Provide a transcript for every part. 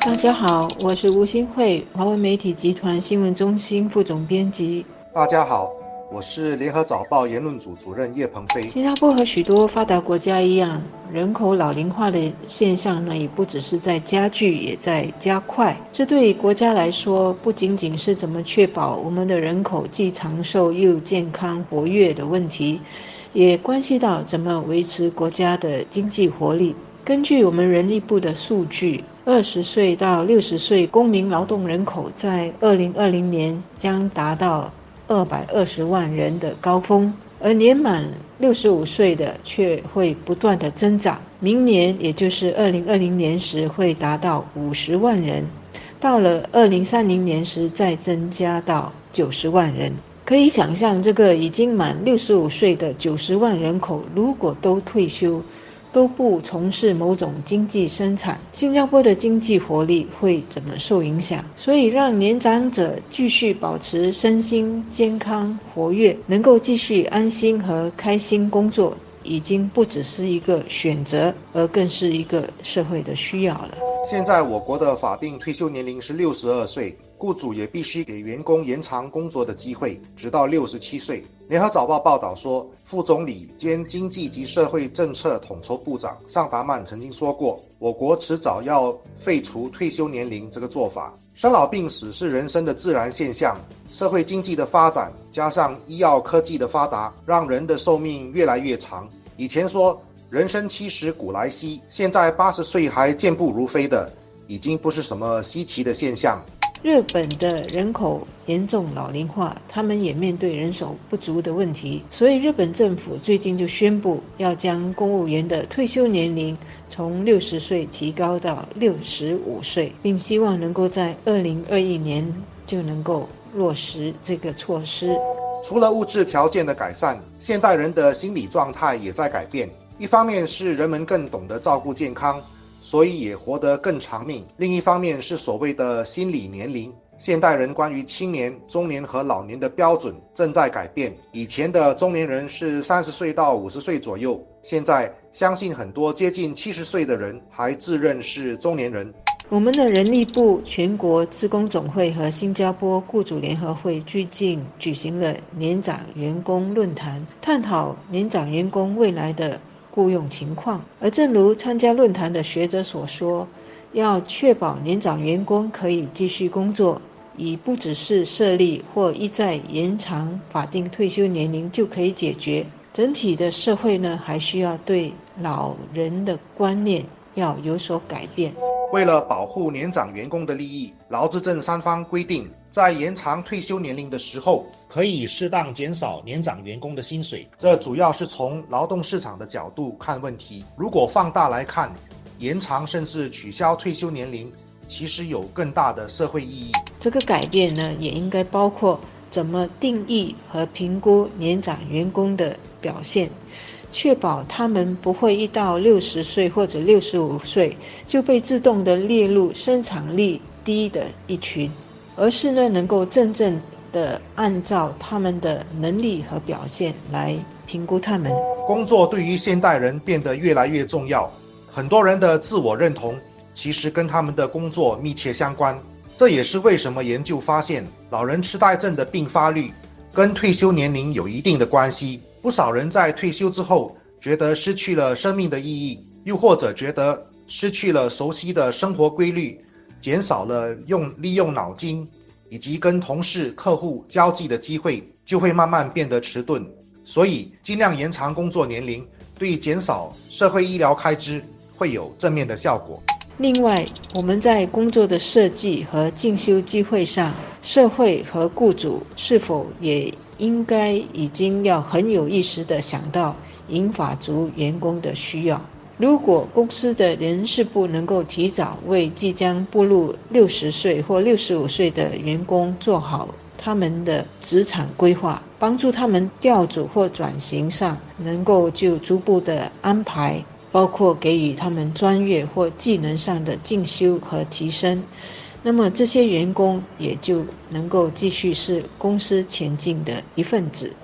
大家好，我是吴新慧，华为媒体集团新闻中心副总编辑。大家好，我是联合早报言论组主任叶鹏飞。新加坡和许多发达国家一样，人口老龄化的现象呢，也不只是在加剧，也在加快。这对国家来说，不仅仅是怎么确保我们的人口既长寿又健康活跃的问题，也关系到怎么维持国家的经济活力。根据我们人力部的数据，二十岁到六十岁公民劳动人口在二零二零年将达到二百二十万人的高峰，而年满六十五岁的却会不断的增长。明年，也就是二零二零年时，会达到五十万人；到了二零三零年时，再增加到九十万人。可以想象，这个已经满六十五岁的九十万人口，如果都退休，都不从事某种经济生产，新加坡的经济活力会怎么受影响？所以，让年长者继续保持身心健康活跃，能够继续安心和开心工作，已经不只是一个选择，而更是一个社会的需要了。现在，我国的法定退休年龄是六十二岁。雇主也必须给员工延长工作的机会，直到六十七岁。联合早报报道说，副总理兼经济及社会政策统筹部长尚达曼曾经说过，我国迟早要废除退休年龄这个做法。生老病死是人生的自然现象，社会经济的发展加上医药科技的发达，让人的寿命越来越长。以前说人生七十古来稀，现在八十岁还健步如飞的，已经不是什么稀奇的现象。日本的人口严重老龄化，他们也面对人手不足的问题，所以日本政府最近就宣布要将公务员的退休年龄从六十岁提高到六十五岁，并希望能够在二零二一年就能够落实这个措施。除了物质条件的改善，现代人的心理状态也在改变。一方面是人们更懂得照顾健康。所以也活得更长命。另一方面是所谓的心理年龄，现代人关于青年、中年和老年的标准正在改变。以前的中年人是三十岁到五十岁左右，现在相信很多接近七十岁的人还自认是中年人。我们的人力部、全国职工总会和新加坡雇主联合会最近举行了年长员工论坛，探讨年长员工未来的。雇佣情况，而正如参加论坛的学者所说，要确保年长员工可以继续工作，已不只是设立或一再延长法定退休年龄就可以解决。整体的社会呢，还需要对老人的观念要有所改变。为了保护年长员工的利益，劳资政三方规定，在延长退休年龄的时候，可以适当减少年长员工的薪水。这主要是从劳动市场的角度看问题。如果放大来看，延长甚至取消退休年龄，其实有更大的社会意义。这个改变呢，也应该包括怎么定义和评估年长员工的表现。确保他们不会一到六十岁或者六十五岁就被自动的列入生产力低的一群，而是呢能够真正的按照他们的能力和表现来评估他们。工作对于现代人变得越来越重要，很多人的自我认同其实跟他们的工作密切相关。这也是为什么研究发现，老人痴呆症的并发率跟退休年龄有一定的关系。不少人在退休之后觉得失去了生命的意义，又或者觉得失去了熟悉的生活规律，减少了用利用脑筋以及跟同事、客户交际的机会，就会慢慢变得迟钝。所以，尽量延长工作年龄，对减少社会医疗开支会有正面的效果。另外，我们在工作的设计和进修机会上，社会和雇主是否也？应该已经要很有意识地想到银发族员工的需要。如果公司的人事部能够提早为即将步入六十岁或六十五岁的员工做好他们的职场规划，帮助他们调组或转型上能够就逐步的安排，包括给予他们专业或技能上的进修和提升。那么这些员工也就能够继续是公司前进的一份子。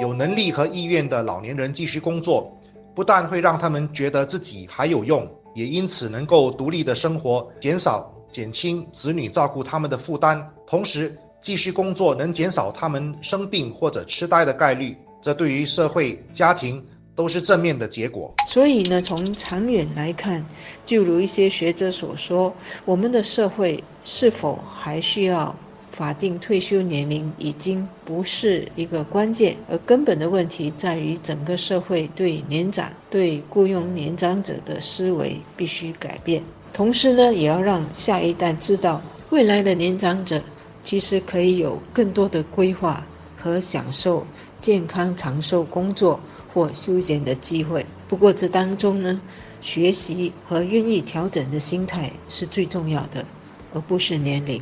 有能力和意愿的老年人继续工作，不但会让他们觉得自己还有用，也因此能够独立的生活，减少减轻子女照顾他们的负担，同时继续工作能减少他们生病或者痴呆的概率。这对于社会、家庭都是正面的结果。所以呢，从长远来看，就如一些学者所说，我们的社会是否还需要？法定退休年龄已经不是一个关键，而根本的问题在于整个社会对年长、对雇佣年长者的思维必须改变。同时呢，也要让下一代知道，未来的年长者其实可以有更多的规划和享受健康长寿工作或休闲的机会。不过这当中呢，学习和愿意调整的心态是最重要的，而不是年龄。